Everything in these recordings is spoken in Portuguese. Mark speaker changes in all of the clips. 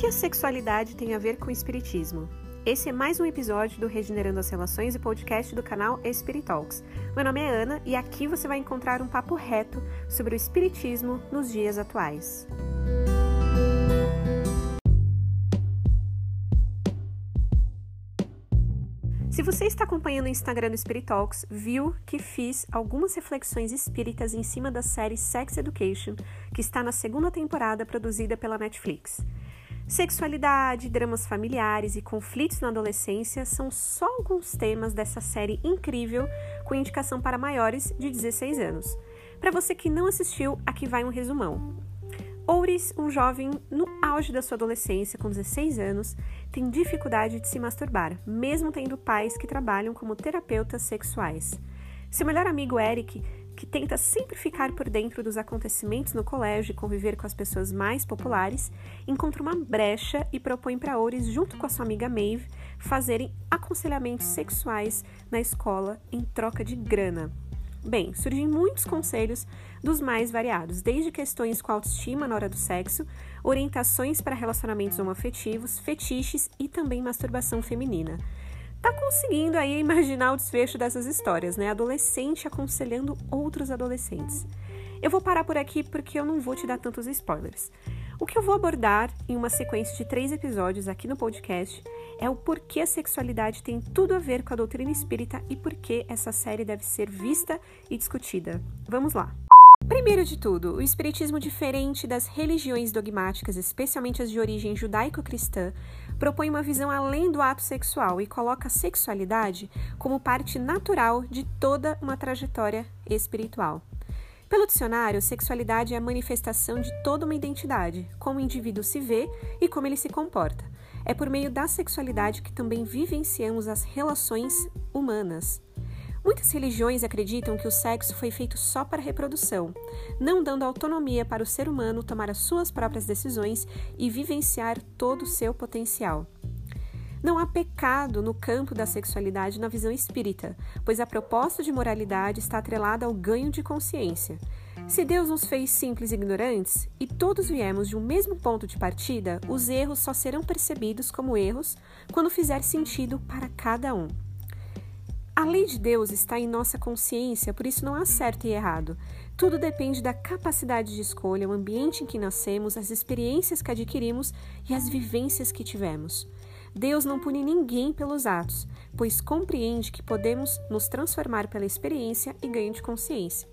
Speaker 1: que a sexualidade tem a ver com o espiritismo? Esse é mais um episódio do Regenerando as Relações e podcast do canal Spirit Talks. Meu nome é Ana e aqui você vai encontrar um papo reto sobre o espiritismo nos dias atuais. Se você está acompanhando o Instagram do Spirit Talks, viu que fiz algumas reflexões espíritas em cima da série Sex Education, que está na segunda temporada produzida pela Netflix. Sexualidade, dramas familiares e conflitos na adolescência são só alguns temas dessa série incrível com indicação para maiores de 16 anos. Para você que não assistiu, aqui vai um resumão. Ouris, um jovem no auge da sua adolescência, com 16 anos, tem dificuldade de se masturbar, mesmo tendo pais que trabalham como terapeutas sexuais. Seu melhor amigo Eric que tenta sempre ficar por dentro dos acontecimentos no colégio e conviver com as pessoas mais populares, encontra uma brecha e propõe para Ores, junto com a sua amiga Maeve, fazerem aconselhamentos sexuais na escola em troca de grana. Bem, surgem muitos conselhos dos mais variados, desde questões com autoestima na hora do sexo, orientações para relacionamentos homoafetivos, fetiches e também masturbação feminina tá conseguindo aí imaginar o desfecho dessas histórias, né? Adolescente aconselhando outros adolescentes. Eu vou parar por aqui porque eu não vou te dar tantos spoilers. O que eu vou abordar em uma sequência de três episódios aqui no podcast é o porquê a sexualidade tem tudo a ver com a doutrina espírita e por que essa série deve ser vista e discutida. Vamos lá! Primeiro de tudo, o espiritismo, diferente das religiões dogmáticas, especialmente as de origem judaico-cristã, propõe uma visão além do ato sexual e coloca a sexualidade como parte natural de toda uma trajetória espiritual. Pelo dicionário, sexualidade é a manifestação de toda uma identidade, como o indivíduo se vê e como ele se comporta. É por meio da sexualidade que também vivenciamos as relações humanas. Muitas religiões acreditam que o sexo foi feito só para reprodução, não dando autonomia para o ser humano tomar as suas próprias decisões e vivenciar todo o seu potencial. Não há pecado no campo da sexualidade na visão espírita, pois a proposta de moralidade está atrelada ao ganho de consciência. Se Deus nos fez simples ignorantes e todos viemos de um mesmo ponto de partida, os erros só serão percebidos como erros quando fizer sentido para cada um. A lei de Deus está em nossa consciência, por isso não há certo e errado. Tudo depende da capacidade de escolha, o ambiente em que nascemos, as experiências que adquirimos e as vivências que tivemos. Deus não pune ninguém pelos atos, pois compreende que podemos nos transformar pela experiência e ganho de consciência.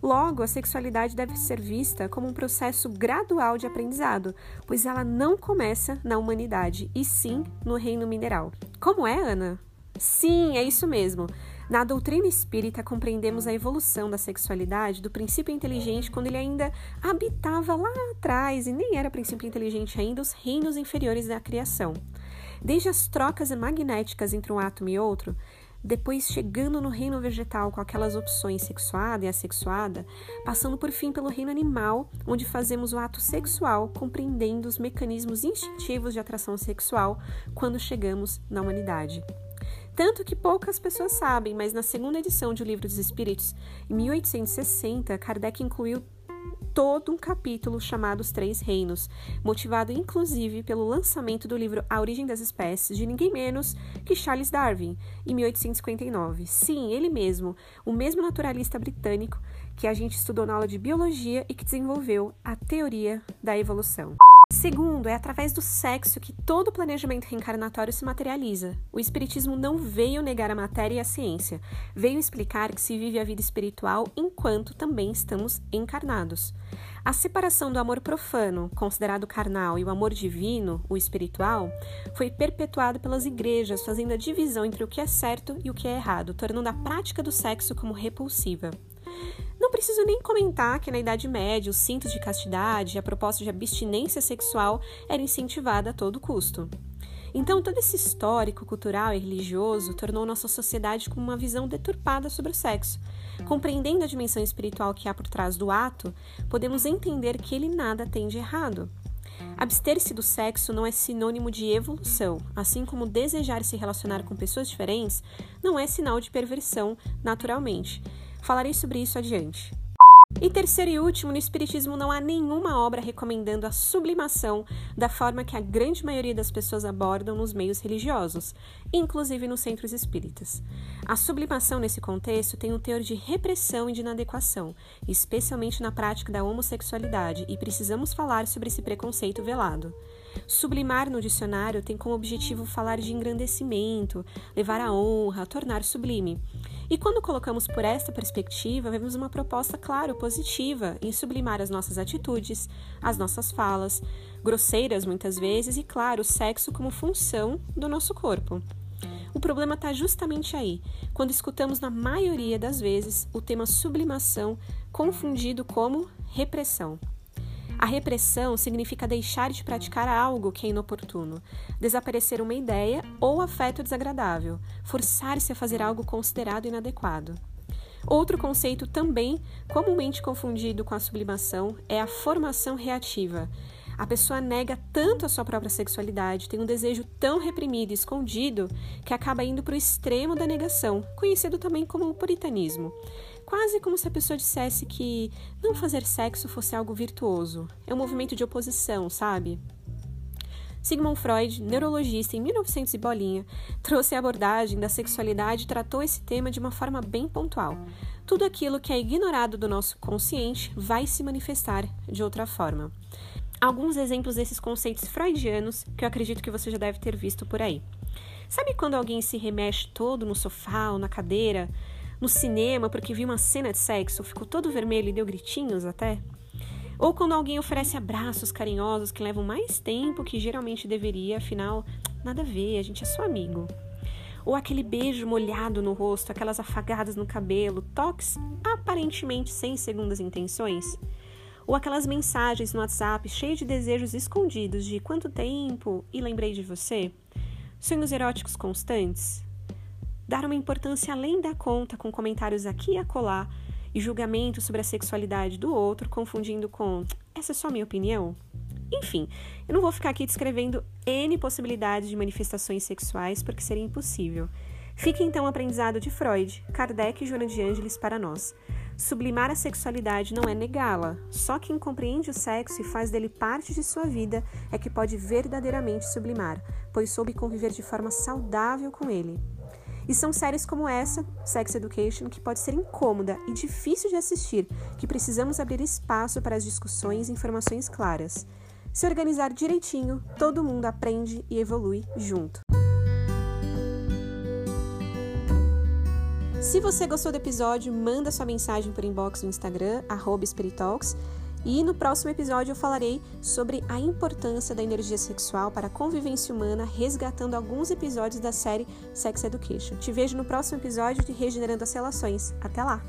Speaker 1: Logo, a sexualidade deve ser vista como um processo gradual de aprendizado, pois ela não começa na humanidade, e sim no reino mineral. Como é, Ana? Sim, é isso mesmo. Na doutrina espírita, compreendemos a evolução da sexualidade do princípio inteligente quando ele ainda habitava lá atrás e nem era princípio inteligente ainda os reinos inferiores da criação. Desde as trocas magnéticas entre um átomo e outro, depois chegando no reino vegetal com aquelas opções sexuada e assexuada, passando por fim pelo reino animal, onde fazemos o ato sexual compreendendo os mecanismos instintivos de atração sexual quando chegamos na humanidade. Tanto que poucas pessoas sabem, mas na segunda edição de O Livro dos Espíritos, em 1860, Kardec incluiu todo um capítulo chamado Os Três Reinos, motivado inclusive pelo lançamento do livro A Origem das Espécies, de ninguém menos que Charles Darwin, em 1859. Sim, ele mesmo, o mesmo naturalista britânico que a gente estudou na aula de biologia e que desenvolveu a teoria da evolução. Segundo, é através do sexo que todo planejamento reencarnatório se materializa. O Espiritismo não veio negar a matéria e a ciência, veio explicar que se vive a vida espiritual enquanto também estamos encarnados. A separação do amor profano, considerado carnal, e o amor divino, o espiritual, foi perpetuada pelas igrejas, fazendo a divisão entre o que é certo e o que é errado, tornando a prática do sexo como repulsiva. Não preciso nem comentar que na Idade Média os cintos de castidade e a proposta de abstinência sexual era incentivada a todo custo. Então, todo esse histórico cultural e religioso tornou nossa sociedade com uma visão deturpada sobre o sexo. Compreendendo a dimensão espiritual que há por trás do ato, podemos entender que ele nada tem de errado. Abster-se do sexo não é sinônimo de evolução, assim como desejar se relacionar com pessoas diferentes não é sinal de perversão naturalmente. Falarei sobre isso adiante. E terceiro e último, no Espiritismo não há nenhuma obra recomendando a sublimação da forma que a grande maioria das pessoas abordam nos meios religiosos, inclusive nos centros espíritas. A sublimação nesse contexto tem um teor de repressão e de inadequação, especialmente na prática da homossexualidade, e precisamos falar sobre esse preconceito velado. Sublimar no dicionário tem como objetivo falar de engrandecimento, levar a honra, tornar sublime. E quando colocamos por esta perspectiva, vemos uma proposta, claro, positiva em sublimar as nossas atitudes, as nossas falas, grosseiras muitas vezes, e, claro, o sexo como função do nosso corpo. O problema está justamente aí, quando escutamos, na maioria das vezes, o tema sublimação confundido como repressão. A repressão significa deixar de praticar algo que é inoportuno, desaparecer uma ideia ou afeto desagradável, forçar-se a fazer algo considerado inadequado. Outro conceito também comumente confundido com a sublimação é a formação reativa. A pessoa nega tanto a sua própria sexualidade, tem um desejo tão reprimido e escondido que acaba indo para o extremo da negação, conhecido também como puritanismo. Quase como se a pessoa dissesse que não fazer sexo fosse algo virtuoso. É um movimento de oposição, sabe? Sigmund Freud, neurologista em 1900 e bolinha, trouxe a abordagem da sexualidade e tratou esse tema de uma forma bem pontual. Tudo aquilo que é ignorado do nosso consciente vai se manifestar de outra forma. Alguns exemplos desses conceitos freudianos que eu acredito que você já deve ter visto por aí. Sabe quando alguém se remexe todo no sofá ou na cadeira, no cinema porque viu uma cena de sexo, ficou todo vermelho e deu gritinhos até. Ou quando alguém oferece abraços carinhosos que levam mais tempo que geralmente deveria, afinal, nada a ver, a gente é só amigo. Ou aquele beijo molhado no rosto, aquelas afagadas no cabelo, toques aparentemente sem segundas intenções. Ou aquelas mensagens no WhatsApp cheias de desejos escondidos de quanto tempo e lembrei de você. Sonhos eróticos constantes, dar uma importância além da conta com comentários aqui e acolá e julgamentos sobre a sexualidade do outro, confundindo com essa é só minha opinião? Enfim, eu não vou ficar aqui descrevendo N possibilidades de manifestações sexuais porque seria impossível. Fique então o aprendizado de Freud, Kardec e Joana de Ângeles para nós. Sublimar a sexualidade não é negá-la. Só quem compreende o sexo e faz dele parte de sua vida é que pode verdadeiramente sublimar, pois soube conviver de forma saudável com ele. E são séries como essa, Sex Education, que pode ser incômoda e difícil de assistir, que precisamos abrir espaço para as discussões e informações claras. Se organizar direitinho, todo mundo aprende e evolui junto. Se você gostou do episódio, manda sua mensagem por inbox no Instagram, Spiritalks, e no próximo episódio eu falarei sobre a importância da energia sexual para a convivência humana, resgatando alguns episódios da série Sex Education. Te vejo no próximo episódio de Regenerando as Relações. Até lá!